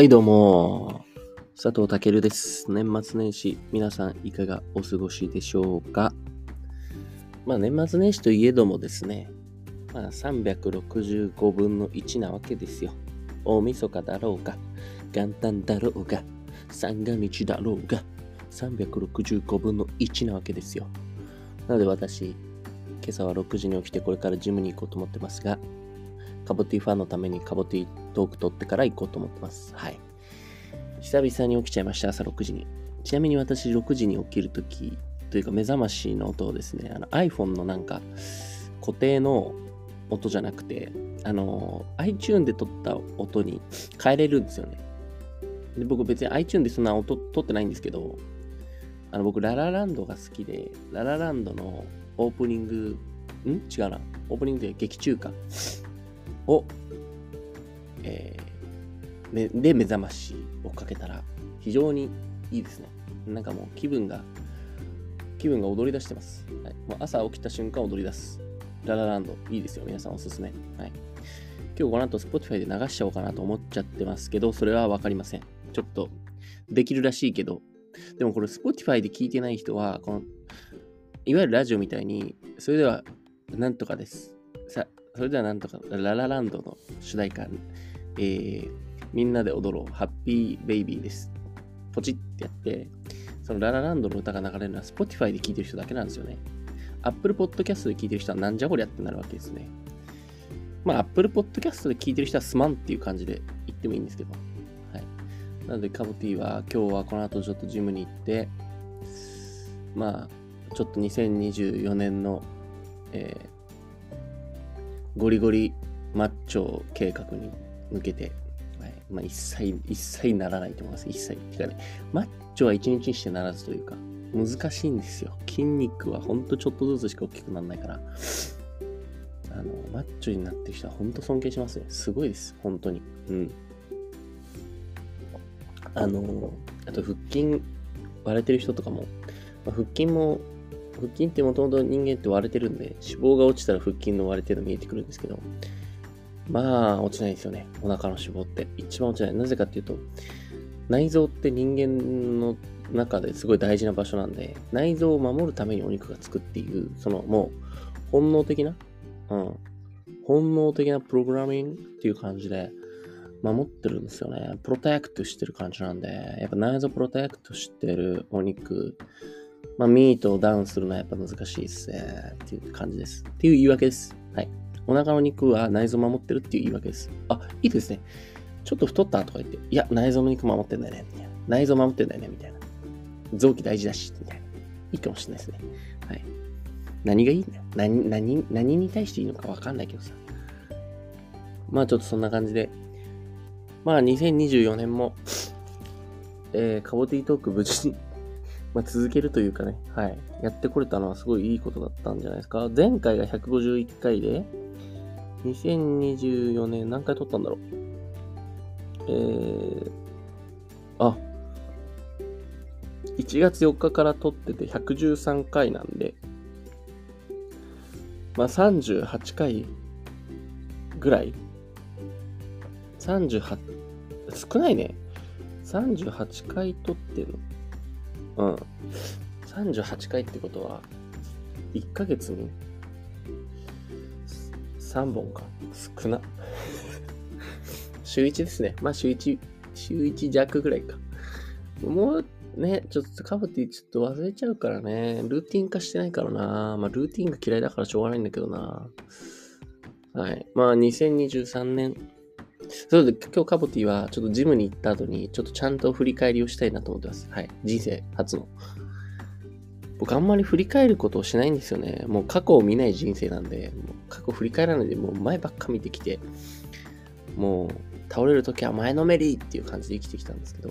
はい、どうも。佐藤健です。年末年始、皆さんいかがお過ごしでしょうか？まあ、年末年始といえどもですね、まあ、365分の1なわけですよ。大晦日だろうが、元旦だろうが、三が日だろうが、365分の1なわけですよ。なので私、今朝は6時に起きてこれからジムに行こうと思ってますが、カボティファンのためにカボティトーク取ってから行こうと思ってます。はい。久々に起きちゃいました、朝6時に。ちなみに私6時に起きるとき、というか目覚ましの音をですね、あの iPhone のなんか固定の音じゃなくて、あの、iTune で撮った音に変えれるんですよね。で僕別に iTune でそんな音撮ってないんですけど、あの僕ララランドが好きで、ララランドのオープニング、ん？違うな。オープニングで劇中歌を、えー、で目覚ましをかけたら非常にいいですね。なんかもう気分が、気分が踊り出してます。はい、もう朝起きた瞬間踊り出す。ララランド、いいですよ。皆さんおすすめ。はい。今日この後 Spotify で流しちゃおうかなと思っちゃってますけど、それはわかりません。ちょっと、できるらしいけど、でもこれ Spotify で聞いてない人は、この、いわゆるラジオみたいに、それでは、なんとかです。さ、それではなんとか、ララランドの主題歌、えー、みんなで踊ろう、ハッピーベイビーです。ポチってやって、そのララランドの歌が流れるのは Spotify で聴いてる人だけなんですよね。Apple Podcast で聴いてる人はなんじゃこりゃってなるわけですね。まあ Apple Podcast で聴いてる人はすまんっていう感じで言ってもいいんですけど。はい。なのでカボティは今日はこの後ちょっとジムに行って、まあ、ちょっと2024年の、えー、ゴリゴリマッチョ計画に向けて、はいまあ、一切、一切ならないと思います。一切。てかね、マッチョは一日にしてならずというか、難しいんですよ。筋肉はほんとちょっとずつしか大きくならないから。あの、マッチョになってる人はほんと尊敬しますね。すごいです。本当に。うん。あの、あと腹筋割れてる人とかも、まあ、腹筋も腹筋ってもともと人間って割れてるんで、脂肪が落ちたら腹筋の割れてるの見えてくるんですけど、まあ、落ちないですよね。お腹の脂肪って。一番落ちない。なぜかっていうと、内臓って人間の中ですごい大事な場所なんで、内臓を守るためにお肉がつくっていう、そのもう、本能的な、うん、本能的なプログラミングっていう感じで、守ってるんですよね。プロテクトしてる感じなんで、やっぱ内臓プロテクトしてるお肉、まあ、ミートをダウンするのはやっぱ難しいですね。っていう感じです。っていう言い訳です。はい。お腹の肉は内臓を守ってるっていう言い訳です。あ、いいですね。ちょっと太ったとか言って、いや、内臓の肉守ってんだよね。内臓守ってんだよね。みたいな。臓器大事だし、みたいな。いいかもしれないですね。はい。何がいいんだよ。何、何、何に対していいのかわかんないけどさ。まあちょっとそんな感じで。まあ2024年も、えー、カボティトーク無事にまあ、続けるというかね、はい。やってこれたのはすごいいいことだったんじゃないですか。前回が151回で、2024年何回撮ったんだろう。えー、あ、1月4日から撮ってて113回なんで、まあ38回ぐらい ?38、少ないね。38回撮ってるの。うん。38回ってことは、1ヶ月に3本か。少な。週1ですね。まあ週1、週1弱ぐらいか。もうね、ちょっとカブティちょっと忘れちゃうからね。ルーティン化してないからな。まあルーティンが嫌いだからしょうがないんだけどな。はい。まあ2023年そうで、今日カボティはちょっとジムに行った後に、ちょっとちゃんと振り返りをしたいなと思ってます。はい。人生初の。僕あんまり振り返ることをしないんですよね。もう過去を見ない人生なんで、もう過去振り返らないで、もう前ばっか見てきて、もう倒れるときは前のめりっていう感じで生きてきたんですけど、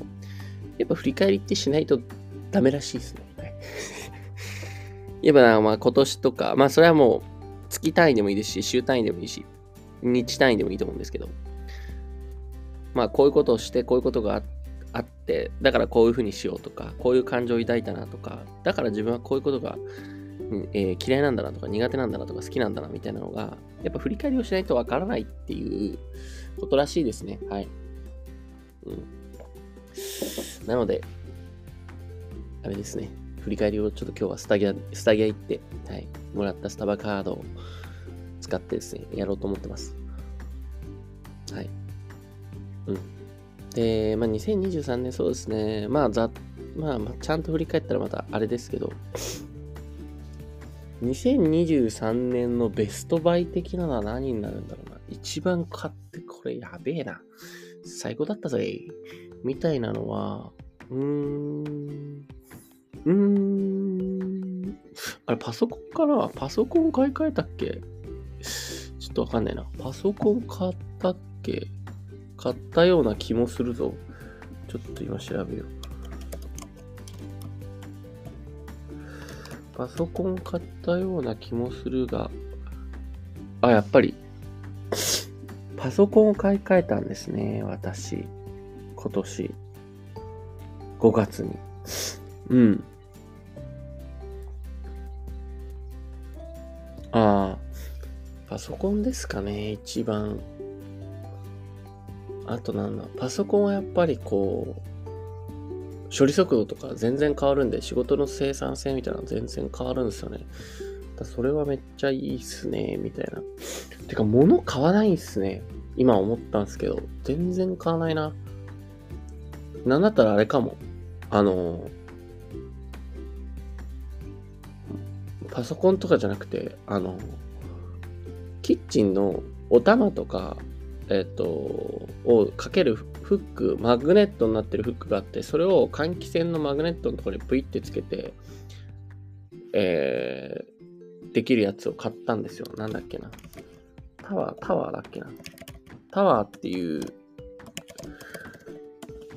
やっぱ振り返りってしないとダメらしいですね。はい。やっぱまあ今年とか、まあそれはもう月単位でもいいですし、週単位でもいいし、日単位でもいいと思うんですけど、まあこういうことをしてこういうことがあってだからこういうふうにしようとかこういう感情を抱いたなとかだから自分はこういうことが、えー、嫌いなんだなとか苦手なんだなとか好きなんだなみたいなのがやっぱ振り返りをしないとわからないっていうことらしいですねはい、うん、なので、あれですね。振り返りをちょっと今日はスタギア、スタギア行って、はい、もらったスタバカードを使ってですね、やろうと思ってます。はい。うん。で、まあ、2023年そうですね、まあ、ざ、まあ、まあ、ちゃんと振り返ったらまたあれですけど、2023年のベストバイ的なのは何になるんだろうな。一番買ってこれやべえな。最高だったぜ。みたいなのは、うーん、うーん、あれパソコンかなパソコン買い替えたっけ？ちょっとわかんないな。パソコン買ったっけ？買ったような気もするぞ。ちょっと今調べよう。パソコン買ったような気もするが、あ、やっぱり、パソコンを買い替えたんですね、私。今年。5月に。うん。ああ、パソコンですかね、一番。あとなんだ、パソコンはやっぱりこう、処理速度とか全然変わるんで、仕事の生産性みたいなの全然変わるんですよね。だそれはめっちゃいいっすね、みたいな。てか、物買わないっすね。今思ったんですけど、全然買わないな。なんだったらあれかも。あのパソコンとかじゃなくて、あのキッチンのお玉とか、えっ、と、をかけるフック、マグネットになってるフックがあって、それを換気扇のマグネットのところにプイってつけて、えー、できるやつを買ったんですよ。なんだっけな。タワー、タワーだっけな。タワーっていう、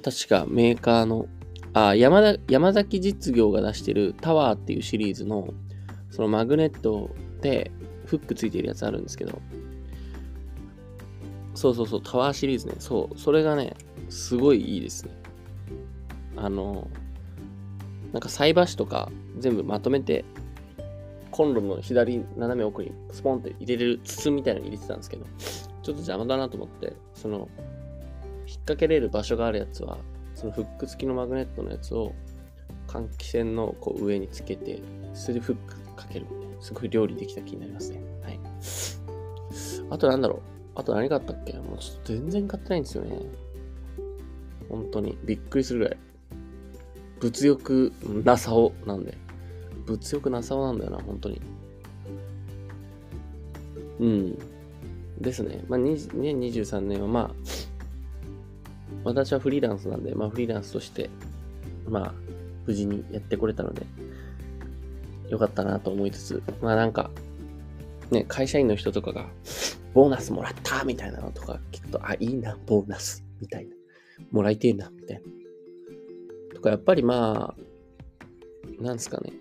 確かメーカーの、あ、山田山崎実業が出してるタワーっていうシリーズの、そのマグネットでフックついてるやつあるんですけど、そうそうそう、タワーシリーズね。そう、それがね、すごいいいですね。あの、なんか菜箸とか全部まとめて、コンロの左斜め奥にスポンって入れる筒みたいなの入れてたんですけど、ちょっと邪魔だなと思って、その、引っ掛けれる場所があるやつは、そのフック付きのマグネットのやつを換気扇のこう上につけて、それでフックかける、すごい料理できた気になりますね。はい。あとなんだろう。あと何買ったっけ？もうちょっと全然買ってないんですよね。本当に。びっくりするぐらい。物欲なさおなんで。物欲なさおなんだよな、本当に。うん。ですね。まあ、2023年はまあ、私はフリーランスなんで、まあフリーランスとして、まあ、無事にやってこれたので、よかったなと思いつつ、まあなんか、ね、会社員の人とかが、ボーナスもらったみたいなのとか聞くと、あ、いいな、ボーナスみたいな。もらいてえな、みたいな。とか、やっぱりまあ、なんですかね。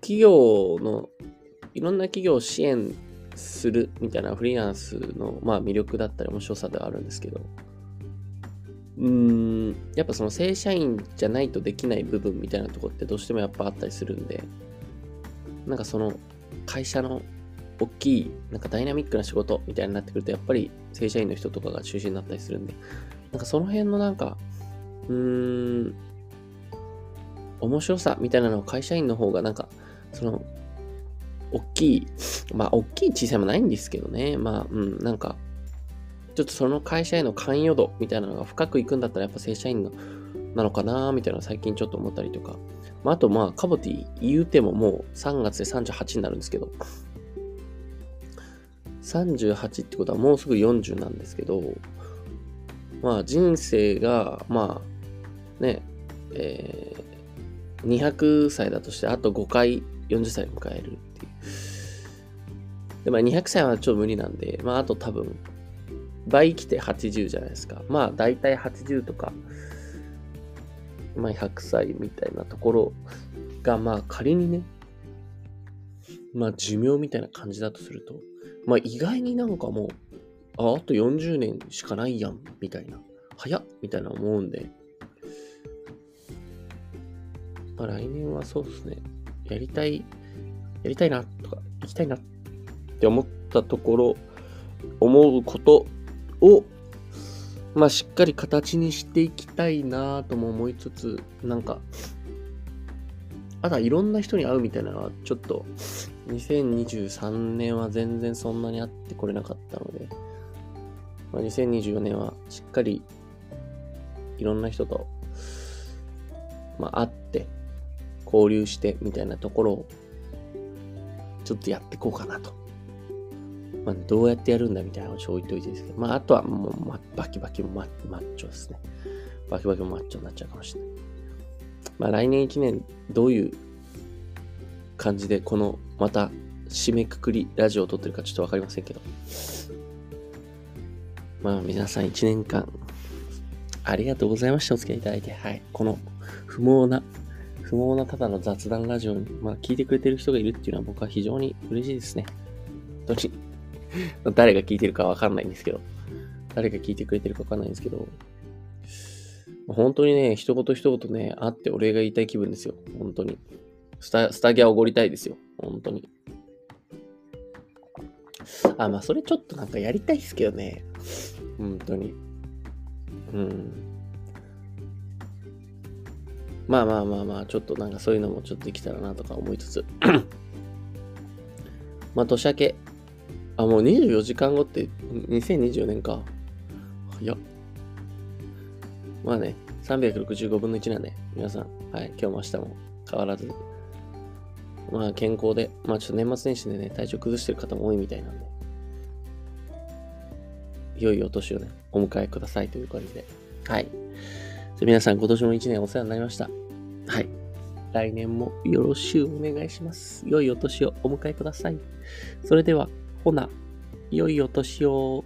企業の、いろんな企業を支援するみたいなフリーランスの、まあ、魅力だったり面白さではあるんですけど、うーん、やっぱその正社員じゃないとできない部分みたいなとこってどうしてもやっぱあったりするんで、なんかその会社の大きい、なんかダイナミックな仕事みたいになってくると、やっぱり正社員の人とかが中心になったりするんで、なんかその辺のなんか、うーん、面白さみたいなのを会社員の方がなんか、その、大きい、まあ、大きい小さいもないんですけどね。まあ、うん、なんか、ちょっとその会社への関与度みたいなのが深くいくんだったら、やっぱ正社員のなのかなみたいな最近ちょっと思ったりとか。まあ、あと、まあ、カボティ言うてももう3月で38になるんですけど、38ってことはもうすぐ40なんですけど、まあ人生が、まあね、えー、200歳だとしてあと5回40歳迎えるっていう。で、まあ200歳はちょっと無理なんで、まああと多分、倍来て80じゃないですか。まあ大体80とか、まあ100歳みたいなところが、まあ仮にね、まあ寿命みたいな感じだとすると、まあ意外になんかもう、あ、あと40年しかないやん、みたいな。早っみたいな思うんで。まあ来年はそうですね。やりたい、やりたいな、とか、行きたいなって思ったところ、思うことを、まあしっかり形にしていきたいなとも思いつつ、なんか、あとはいろんな人に会うみたいなのは、ちょっと、2023年は全然そんなに会ってこれなかったので、まあ、2024年はしっかりいろんな人と、まあ、会って、交流してみたいなところを、ちょっとやっていこうかなと。まあ、どうやってやるんだみたいな話置いといてですけど、まあ、あとはもう、ま、バキバキもママッチョですね。バキバキマッチョになっちゃうかもしれない。まあ、来年1年、どういう感じで、この、また、締めくくりラジオを撮ってるかちょっとわかりませんけど。まあ、皆さん1年間、ありがとうございました。お付き合いいただいて。はい。この、不毛な、不毛なただの雑談ラジオに、まあ、聞いてくれてる人がいるっていうのは僕は非常に嬉しいですね。本当に。誰が聞いてるかわかんないんですけど、誰が聞いてくれてるかわかんないんですけど、本当にね、一言一言ね、会ってお礼が言いたい気分ですよ。本当に。スタ、スタギャおごりたいですよ。本当に。あ、まあ、それちょっとなんかやりたいっすけどね。本当に。うん。まあまあまあまあ、ちょっとなんかそういうのもちょっとできたらなとか思いつつ。まあ、年明け、あ、もう24時間後って2024年か。早っ。まあね、365分の1なんで、皆さん、はい、今日も明日も変わらず、まあ健康で、まあちょっと年末年始でね、体調崩してる方も多いみたいなんで、良いお年をね、お迎えくださいという感じで。はい。じゃ皆さん今年も1年お世話になりました。はい。来年もよろしゅうお願いします。良いお年をお迎えください。それでは、ほな、良いお年を。